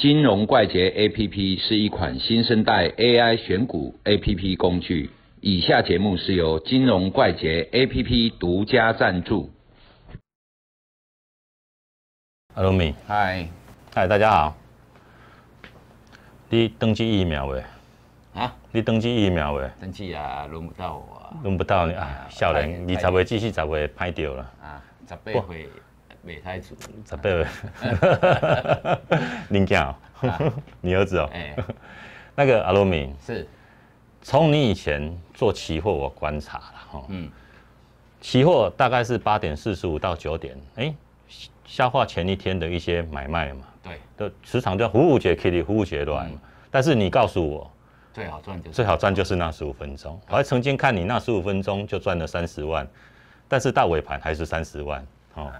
金融怪杰 APP 是一款新生代 AI 选股 APP 工具。以下节目是由金融怪杰 APP 独家赞助。Hello，米，嗨，嗨，大家好。你登记疫苗未？啊，你登记疫苗未？登记啊，轮不到我啊。轮不到你啊，少年，二十岁至四十岁拍掉了。啊，十八岁未太子。十八岁。林健哦，你儿子哦。哎，那个阿罗米是。从你以前做期货，我观察了哈，嗯，期货大概是八点四十五到九点，哎，消化前一天的一些买卖嘛，对，的时常叫服务节 K 里服务节乱嘛，但是你告诉我，最好赚就最好赚就是那十五分钟，我还曾经看你那十五分钟就赚了三十万，但是到尾盘还是三十万，哦，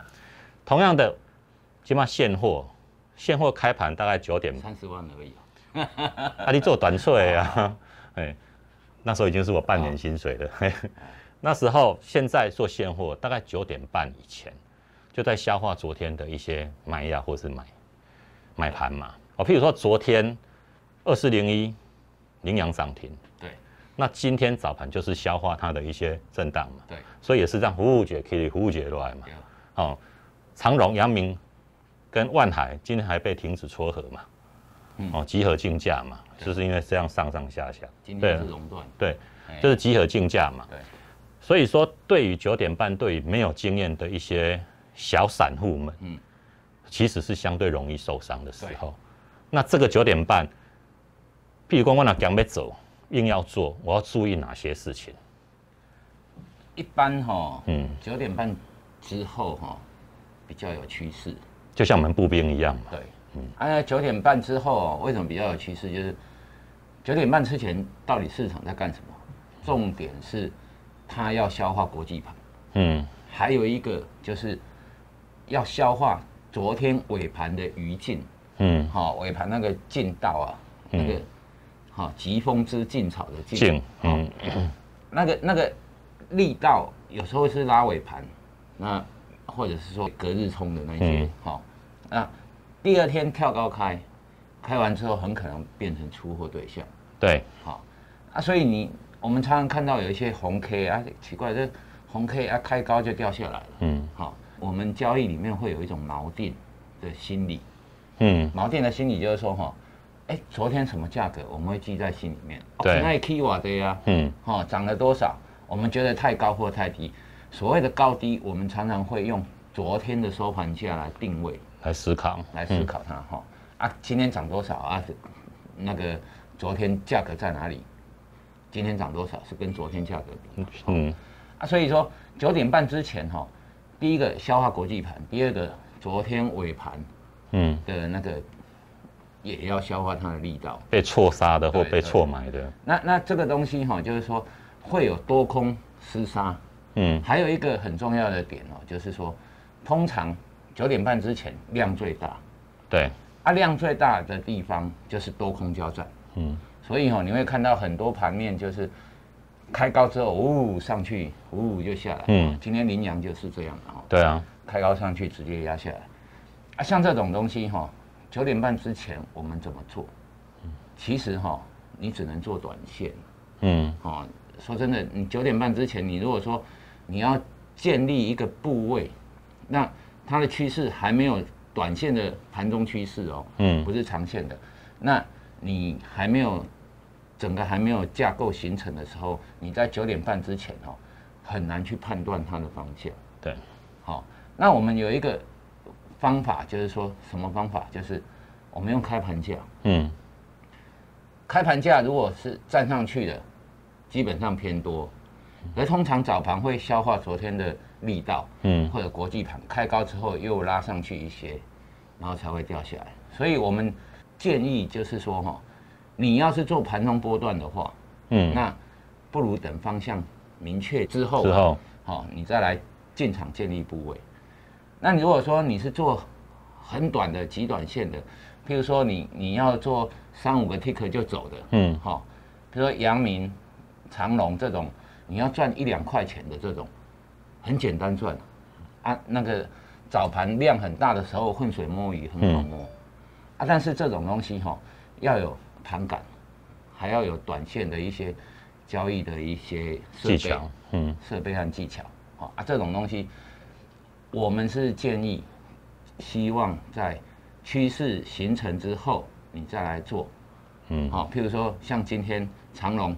同样的，起码现货，现货开盘大概九点，三十万而已，啊，你做短税啊，哎。那时候已经是我半年薪水了。那时候现在做现货，大概九点半以前就在消化昨天的一些买压或是买买盘嘛。哦，譬如说昨天二四零一羚羊涨停，对。那今天早盘就是消化它的一些震荡嘛。对。所以也是让服务节可以服务节来嘛。哦，长荣、阳明跟万海今天还被停止撮合嘛。哦，集合竞价嘛，就是因为这样上上下下，今天是熔断，对，就是集合竞价嘛。对，所以说对于九点半，对于没有经验的一些小散户们，嗯，其实是相对容易受伤的时候。那这个九点半，譬如说我那讲要走，硬要做，我要注意哪些事情？一般哈，嗯，九点半之后哈，比较有趋势，就像我们步兵一样嘛。对。嗯，啊，九点半之后为什么比较有趋势？就是九点半之前，到底市场在干什么？重点是它要消化国际盘，嗯，还有一个就是要消化昨天尾盘的余劲，嗯，好，尾盘那个劲道啊，那个好疾风之劲草的劲，嗯，那个那个力道有时候是拉尾盘，那或者是说隔日冲的那些，好，那。第二天跳高开，开完之后很可能变成出货对象。对，好啊，所以你我们常常看到有一些红 K 啊，奇怪，这红 K 啊开高就掉下来了。嗯，好，我们交易里面会有一种锚定的心理。嗯，锚定的心理就是说哈，哎，昨天什么价格我们会记在心里面。对，那 K 瓦的呀，嗯，哈，涨了多少？我们觉得太高或太低。所谓的高低，我们常常会用昨天的收盘价来定位。来思考，来思考它哈啊，今天涨多少啊？那个昨天价格在哪里？今天涨多少是跟昨天价格比？嗯啊，所以说九点半之前哈，第一个消化国际盘，第二个昨天尾盘，嗯的那个也要消化它的力道，被错杀的或被错买的。那那这个东西哈，就是说会有多空厮杀，嗯，还有一个很重要的点哦，就是说通常。九点半之前量最大，对，啊量最大的地方就是多空交战，嗯，所以哈你会看到很多盘面就是开高之后呜上去呜就下来，嗯，今天羚羊就是这样的哈，对啊，开高上去直接压下来，啊像这种东西哈九点半之前我们怎么做？其实哈你只能做短线，嗯，哦说真的你九点半之前你如果说你要建立一个部位，那它的趋势还没有短线的盘中趋势哦，嗯，不是长线的。那你还没有整个还没有架构形成的时候，你在九点半之前哦，很难去判断它的方向。对，好，那我们有一个方法，就是说什么方法？就是我们用开盘价，嗯，开盘价如果是站上去的，基本上偏多，而通常早盘会消化昨天的。力道，嗯，或者国际盘开高之后又拉上去一些，然后才会掉下来。所以我们建议就是说，哈，你要是做盘中波段的话，嗯，那不如等方向明确之后，之后，好，你再来进场建立部位。那你如果说你是做很短的极短线的，譬如说你你要做三五个 tick 就走的，嗯，好，比如说阳明、长隆这种，你要赚一两块钱的这种。很简单赚，啊，那个早盘量很大的时候浑水摸鱼很好摸，啊，但是这种东西哈，要有盘感，还要有短线的一些交易的一些技巧，嗯，设备和技巧，啊，这种东西，我们是建议，希望在趋势形成之后，你再来做，嗯，好，譬如说像今天长隆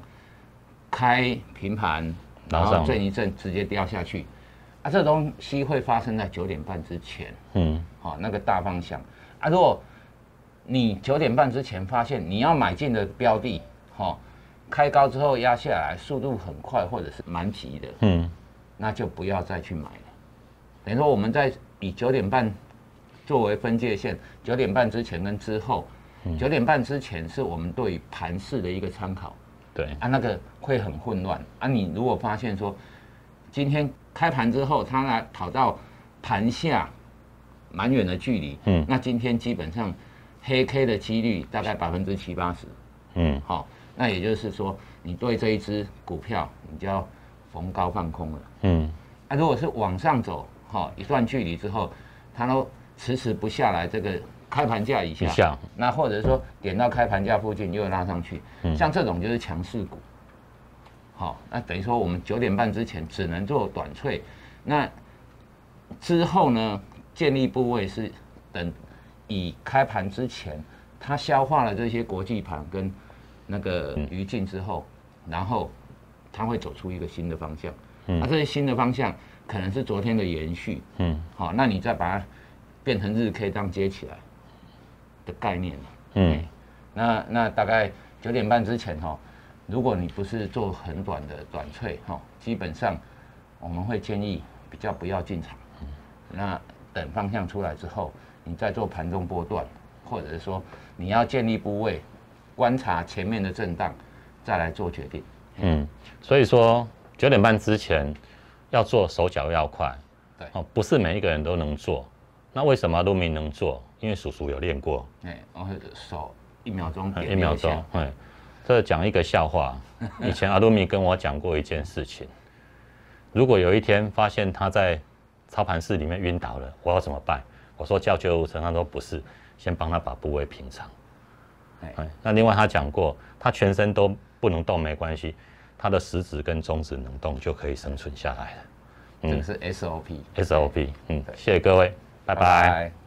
开平盘，然后震一震直接掉下去。啊，这东西会发生在九点半之前，嗯，好，那个大方向。啊，如果你九点半之前发现你要买进的标的，哈，开高之后压下来，速度很快或者是蛮急的，嗯，那就不要再去买了。等于说我们在以九点半作为分界线，九点半之前跟之后，九点半之前是我们对盘势的一个参考，对，啊，那个会很混乱。啊，你如果发现说今天。开盘之后，它来跑到盘下蛮远的距离，嗯，那今天基本上黑 K 的几率大概百分之七八十，嗯，好，那也就是说，你对这一只股票，你就要逢高放空了，嗯，啊如果是往上走，哈，一段距离之后，它都迟迟不下来，这个开盘价以下，那或者说点到开盘价附近又拉上去，像这种就是强势股。好，那等于说我们九点半之前只能做短脆，那之后呢，建立部位是等以开盘之前，它消化了这些国际盘跟那个余烬之后，然后它会走出一个新的方向，那这些新的方向可能是昨天的延续，嗯，好，那你再把它变成日 K 这样接起来的概念嗯，那那大概九点半之前哈。如果你不是做很短的短脆哈，基本上我们会建议比较不要进场，那等方向出来之后，你再做盘中波段，或者是说你要建立部位，观察前面的震荡，再来做决定。嗯，所以说九点半之前要做手脚要快，对。哦，不是每一个人都能做。那为什么陆明能做？因为叔叔有练过。哎，然后手一秒钟一秒钟，哎。这讲一个笑话，以前阿鲁米跟我讲过一件事情。如果有一天发现他在操盘室里面晕倒了，我要怎么办？我说叫救护车，他说不是，先帮他把部位平常。哎，那另外他讲过，他全身都不能动没关系，他的食指跟中指能动就可以生存下来了。这个是 SOP。SOP，嗯，谢谢各位，拜拜。